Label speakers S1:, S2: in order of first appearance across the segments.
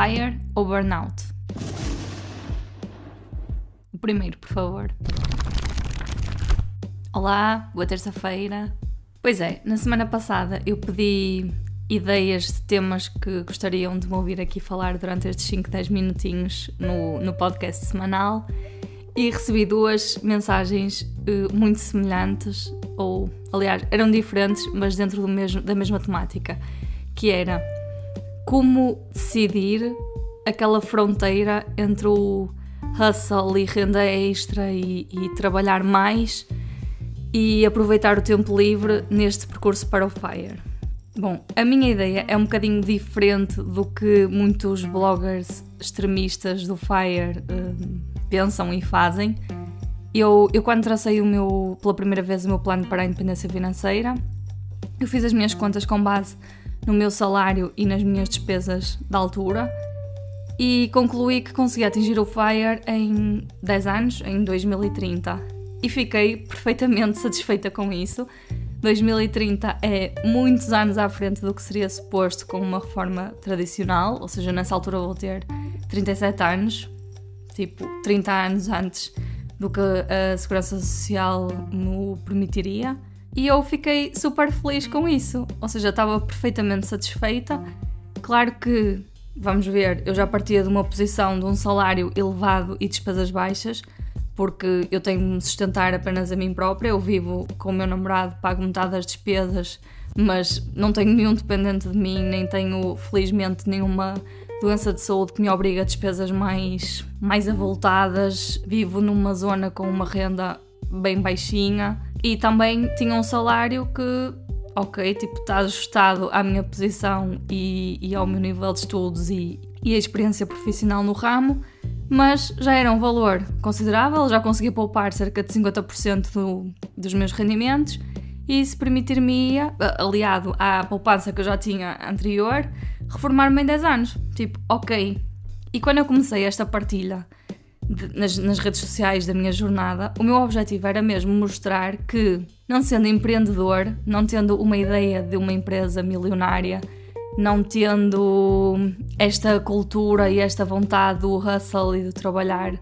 S1: Fire ou Burnout? O primeiro, por favor. Olá, boa terça-feira. Pois é, na semana passada eu pedi ideias de temas que gostariam de me ouvir aqui falar durante estes 5, 10 minutinhos no, no podcast semanal e recebi duas mensagens uh, muito semelhantes, ou aliás, eram diferentes, mas dentro mesmo, da mesma temática, que era como decidir aquela fronteira entre o hustle e renda extra e, e trabalhar mais e aproveitar o tempo livre neste percurso para o FIRE. Bom, a minha ideia é um bocadinho diferente do que muitos bloggers extremistas do FIRE uh, pensam e fazem. Eu, eu quando tracei o meu, pela primeira vez o meu plano para a independência financeira, eu fiz as minhas contas com base no meu salário e nas minhas despesas da altura e concluí que consegui atingir o FIRE em 10 anos, em 2030. E fiquei perfeitamente satisfeita com isso. 2030 é muitos anos à frente do que seria suposto com uma reforma tradicional, ou seja, nessa altura vou ter 37 anos, tipo 30 anos antes do que a Segurança Social me permitiria. E eu fiquei super feliz com isso, ou seja, estava perfeitamente satisfeita. Claro que vamos ver, eu já partia de uma posição de um salário elevado e despesas baixas, porque eu tenho de me sustentar apenas a mim própria. Eu vivo com o meu namorado, pago metade das despesas, mas não tenho nenhum dependente de mim, nem tenho, felizmente, nenhuma doença de saúde que me obriga a despesas mais, mais avultadas. Vivo numa zona com uma renda bem baixinha e também tinha um salário que ok, tipo, está ajustado à minha posição e, e ao meu nível de estudos e, e a experiência profissional no ramo, mas já era um valor considerável, já conseguia poupar cerca de 50% do, dos meus rendimentos e isso permitir-me, aliado à poupança que eu já tinha anterior, reformar-me em 10 anos. Tipo, ok. E quando eu comecei esta partilha de, nas, nas redes sociais da minha jornada, o meu objetivo era mesmo mostrar que não sendo empreendedor, não tendo uma ideia de uma empresa milionária, não tendo esta cultura e esta vontade do hustle e de trabalhar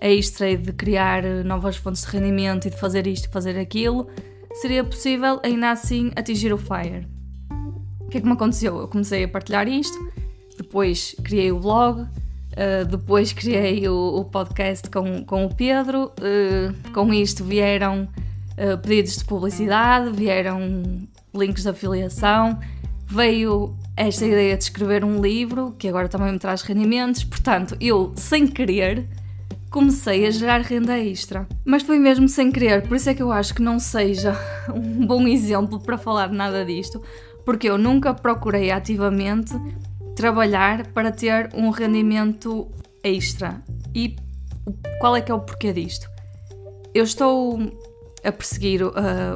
S1: extra e de criar novas fontes de rendimento e de fazer isto e fazer aquilo, seria possível ainda assim atingir o FIRE. O que é que me aconteceu? Eu comecei a partilhar isto, depois criei o blog, uh, depois criei o, o, podcast com, com o Pedro, uh, com isto vieram uh, pedidos de publicidade, vieram links de afiliação, veio esta ideia de escrever um livro, que agora também me traz rendimentos, portanto, eu, sem querer, comecei a gerar renda extra. Mas foi mesmo sem querer, por isso é que eu acho que não seja um bom exemplo para falar nada disto, porque eu nunca procurei ativamente trabalhar para ter um rendimento extra. E qual é que é o porquê disto? Eu estou a perseguir uh,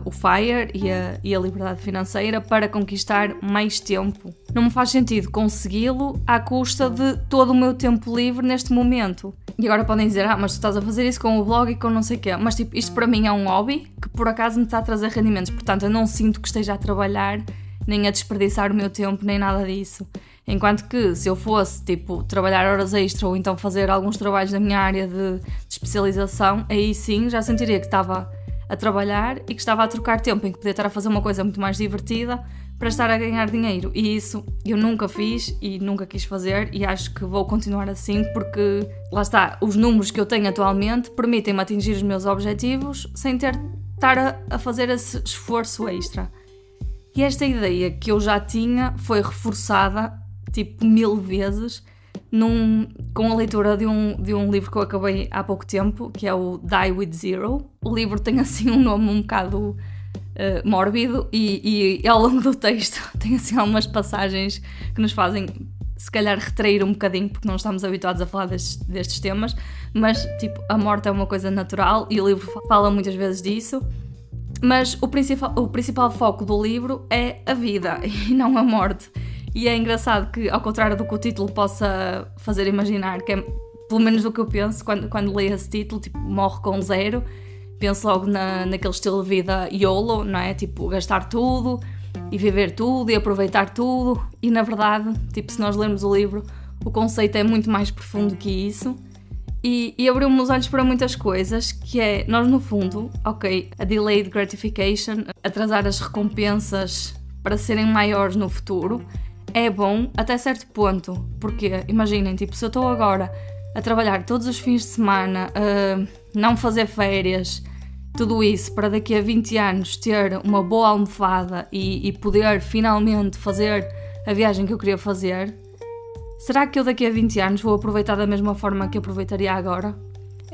S1: o FIRE e a, e a liberdade financeira para conquistar mais tempo. Não me faz sentido consegui-lo à custa de todo o meu tempo livre neste momento. E agora podem dizer, ah, mas tu estás a fazer isso com o blog e com não sei o quê. Mas tipo, isto para mim é um hobby que por acaso me está a trazer rendimentos. Portanto, eu não sinto que esteja a trabalhar, nem a desperdiçar o meu tempo, nem nada disso. Enquanto que se eu fosse, tipo, trabalhar horas extra ou então fazer alguns trabalhos na minha área de, de especialização, aí sim já sentiria que estava a trabalhar e que estava a trocar tempo em que podia estar a fazer uma coisa muito mais divertida para estar a ganhar dinheiro. E isso eu nunca fiz e nunca quis fazer e acho que vou continuar assim porque lá está, os números que eu tenho atualmente permitem-me atingir os meus objetivos sem ter estar a, a fazer esse esforço extra. E esta ideia que eu já tinha foi reforçada tipo mil vezes num, com a leitura de um, de um livro que eu acabei há pouco tempo, que é o Die With Zero. O livro tem assim um nome um bocado uh, mórbido e, e, ao longo do texto tem assim algumas passagens que nos fazem se calhar retrair um bocadinho porque não estamos habituados a falar destes, destes temas, mas tipo, a morte é uma coisa natural e o livro fala muitas vezes disso. Mas o principal, o principal foco do livro é a vida e não a morte. E é engraçado que, ao contrário do que o título possa fazer imaginar, que é pelo menos do que eu penso quando, quando leio esse título, tipo, morre com zero, penso logo na, naquele estilo de vida YOLO, não é? Tipo, gastar tudo e viver tudo e aproveitar tudo. E na verdade, tipo, se nós lermos o livro, o conceito é muito mais profundo que isso. E, e abriu-me os olhos para muitas coisas, que é, nós no fundo, ok, a delayed gratification, atrasar as recompensas para serem maiores no futuro, é bom até certo ponto. Porque, imaginem, tipo, se eu estou agora a trabalhar todos os fins de semana, a não fazer férias, tudo isso para daqui a 20 anos ter uma boa almofada e, e poder finalmente fazer a viagem que eu queria fazer, será que eu daqui a 20 anos vou aproveitar da mesma forma que aproveitaria agora?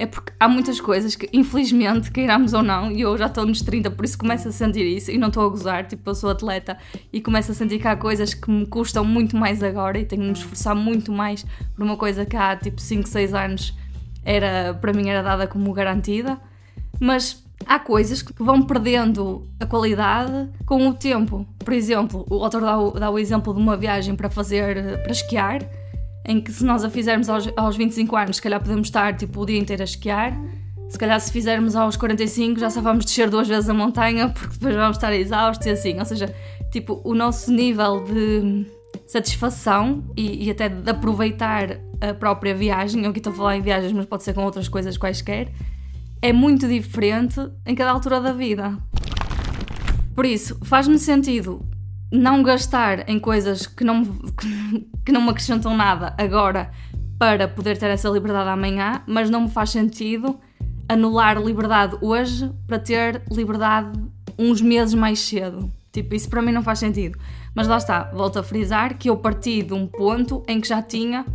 S1: É porque há muitas coisas que, infelizmente, queiramos ou não, e eu já estou nos 30, por isso começo a sentir isso, e não estou a gozar, tipo, eu sou atleta e começo a sentir que há coisas que me custam muito mais agora e tenho de me esforçar muito mais por uma coisa que há tipo 5, 6 anos era, para mim era dada como garantida. Mas há coisas que vão perdendo a qualidade com o tempo. Por exemplo, o autor dá o, dá o exemplo de uma viagem para fazer, para esquiar, em que se nós a fizermos aos, aos 25 anos, se calhar podemos estar tipo, o dia inteiro a esquiar. Se calhar se fizermos aos 45 já só vamos descer duas vezes a montanha porque depois vamos estar exaustos e assim. Ou seja, tipo, o nosso nível de satisfação e, e até de aproveitar a própria viagem, eu aqui estou a falar em viagens, mas pode ser com outras coisas quaisquer, é muito diferente em cada altura da vida. Por isso, faz-me sentido não gastar em coisas que não, que não me acrescentam nada agora para poder ter essa liberdade amanhã, mas não me faz sentido anular liberdade hoje para ter liberdade uns meses mais cedo. Tipo, isso para mim não faz sentido. Mas lá está, volto a frisar que eu parti de um ponto em que já tinha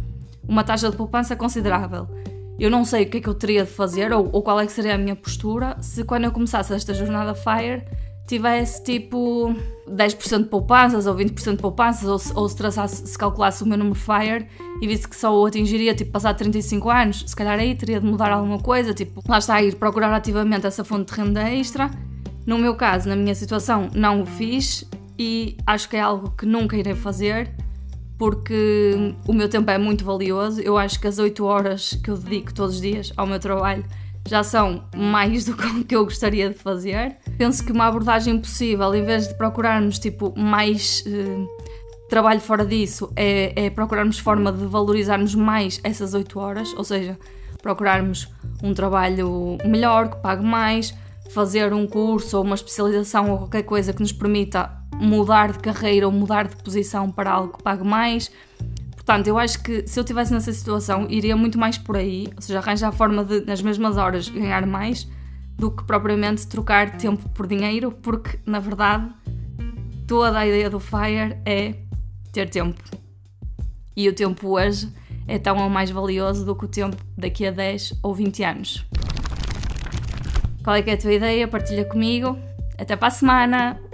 S1: uma taxa de poupança considerável eu não sei o que é que eu teria de fazer ou, ou qual é que seria a minha postura se quando eu começasse esta jornada FIRE tivesse tipo 10% de poupanças ou 20% de poupanças ou, ou se, traçasse, se calculasse o meu número FIRE e visse que só o atingiria tipo passar 35 anos, se calhar aí teria de mudar alguma coisa, tipo lá está a ir procurar ativamente essa fonte de renda extra. No meu caso, na minha situação, não o fiz e acho que é algo que nunca irei fazer porque o meu tempo é muito valioso. Eu acho que as 8 horas que eu dedico todos os dias ao meu trabalho já são mais do que eu gostaria de fazer. Penso que uma abordagem possível, em vez de procurarmos tipo mais uh, trabalho fora disso, é, é procurarmos forma de valorizarmos mais essas 8 horas, ou seja, procurarmos um trabalho melhor, que pague mais, fazer um curso ou uma especialização ou qualquer coisa que nos permita mudar de carreira ou mudar de posição para algo que pague mais. Portanto, eu acho que se eu estivesse nessa situação, iria muito mais por aí, ou seja, arranjar a forma de, nas mesmas horas, ganhar mais do que propriamente trocar tempo por dinheiro, porque na verdade toda a ideia do FIRE é ter tempo. E o tempo hoje é tão ou mais valioso do que o tempo daqui a 10 ou 20 anos. Qual é, é a tua ideia? Partilha comigo. Até para a semana!